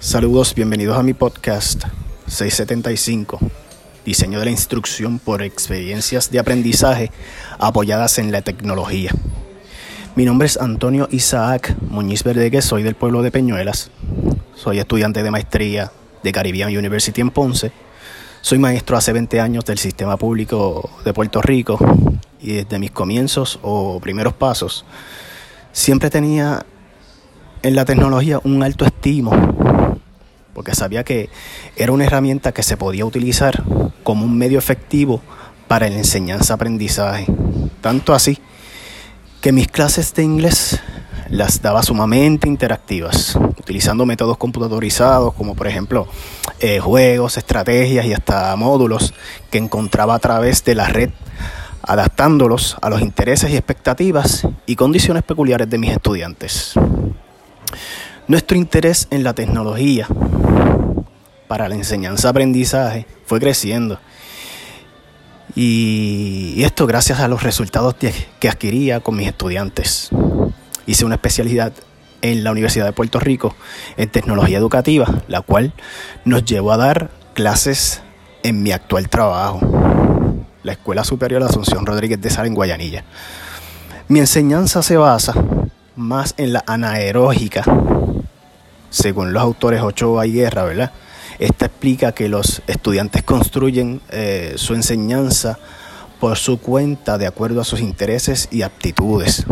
Saludos, bienvenidos a mi podcast 675, diseño de la instrucción por experiencias de aprendizaje apoyadas en la tecnología. Mi nombre es Antonio Isaac Muñiz Verdeguez, soy del pueblo de Peñuelas, soy estudiante de maestría de Caribbean University en Ponce, soy maestro hace 20 años del sistema público de Puerto Rico y desde mis comienzos o primeros pasos siempre tenía en la tecnología un alto estimo porque sabía que era una herramienta que se podía utilizar como un medio efectivo para la enseñanza-aprendizaje. Tanto así que mis clases de inglés las daba sumamente interactivas, utilizando métodos computadorizados como por ejemplo eh, juegos, estrategias y hasta módulos que encontraba a través de la red, adaptándolos a los intereses y expectativas y condiciones peculiares de mis estudiantes. Nuestro interés en la tecnología para la enseñanza-aprendizaje fue creciendo. Y esto gracias a los resultados que adquiría con mis estudiantes. Hice una especialidad en la Universidad de Puerto Rico en tecnología educativa, la cual nos llevó a dar clases en mi actual trabajo, la Escuela Superior Asunción Rodríguez de Sal en Guayanilla. Mi enseñanza se basa más en la anaerógica según los autores Ochoa y Guerra, ¿verdad? Esta explica que los estudiantes construyen eh, su enseñanza por su cuenta de acuerdo a sus intereses y aptitudes.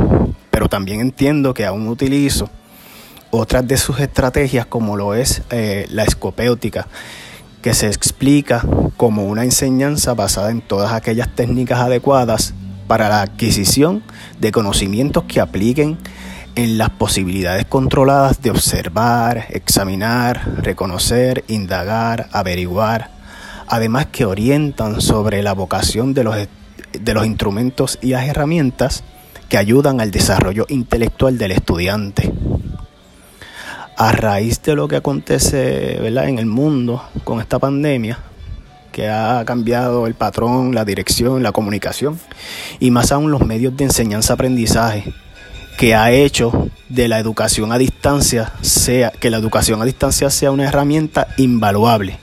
Pero también entiendo que aún utilizo otras de sus estrategias como lo es eh, la escopéutica, que se explica como una enseñanza basada en todas aquellas técnicas adecuadas para la adquisición de conocimientos que apliquen en las posibilidades controladas de observar, examinar, reconocer, indagar, averiguar, además que orientan sobre la vocación de los, de los instrumentos y las herramientas que ayudan al desarrollo intelectual del estudiante. A raíz de lo que acontece en el mundo con esta pandemia, que ha cambiado el patrón, la dirección, la comunicación y más aún los medios de enseñanza-aprendizaje, que ha hecho de la educación a distancia sea que la educación a distancia sea una herramienta invaluable.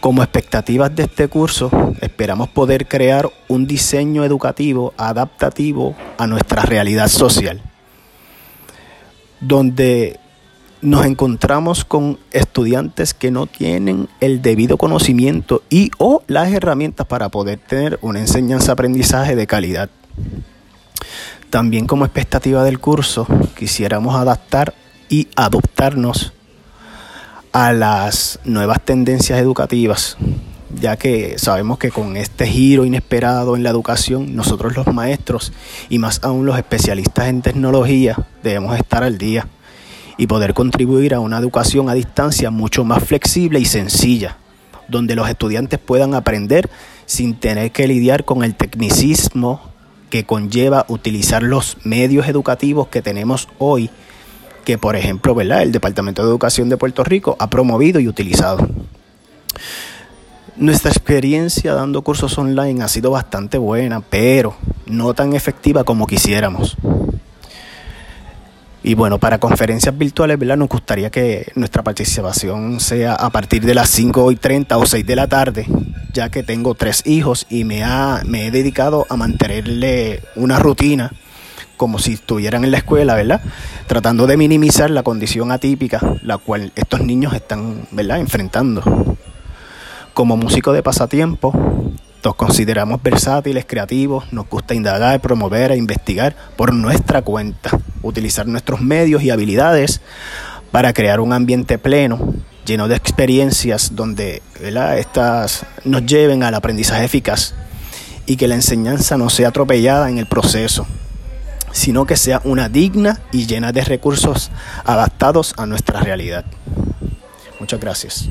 Como expectativas de este curso, esperamos poder crear un diseño educativo adaptativo a nuestra realidad social, donde nos encontramos con estudiantes que no tienen el debido conocimiento y o las herramientas para poder tener una enseñanza-aprendizaje de calidad. También como expectativa del curso quisiéramos adaptar y adoptarnos a las nuevas tendencias educativas, ya que sabemos que con este giro inesperado en la educación, nosotros los maestros y más aún los especialistas en tecnología debemos estar al día y poder contribuir a una educación a distancia mucho más flexible y sencilla, donde los estudiantes puedan aprender sin tener que lidiar con el tecnicismo que conlleva utilizar los medios educativos que tenemos hoy, que por ejemplo, ¿verdad? El Departamento de Educación de Puerto Rico ha promovido y utilizado. Nuestra experiencia dando cursos online ha sido bastante buena, pero no tan efectiva como quisiéramos. Y bueno, para conferencias virtuales, ¿verdad? Nos gustaría que nuestra participación sea a partir de las 5 y 30 o 6 de la tarde, ya que tengo tres hijos y me, ha, me he dedicado a mantenerle una rutina como si estuvieran en la escuela, ¿verdad? Tratando de minimizar la condición atípica la cual estos niños están, ¿verdad? Enfrentando. Como músico de pasatiempo, nos consideramos versátiles, creativos, nos gusta indagar, promover e investigar por nuestra cuenta, utilizar nuestros medios y habilidades para crear un ambiente pleno, lleno de experiencias donde estas nos lleven al aprendizaje eficaz y que la enseñanza no sea atropellada en el proceso, sino que sea una digna y llena de recursos adaptados a nuestra realidad. Muchas gracias.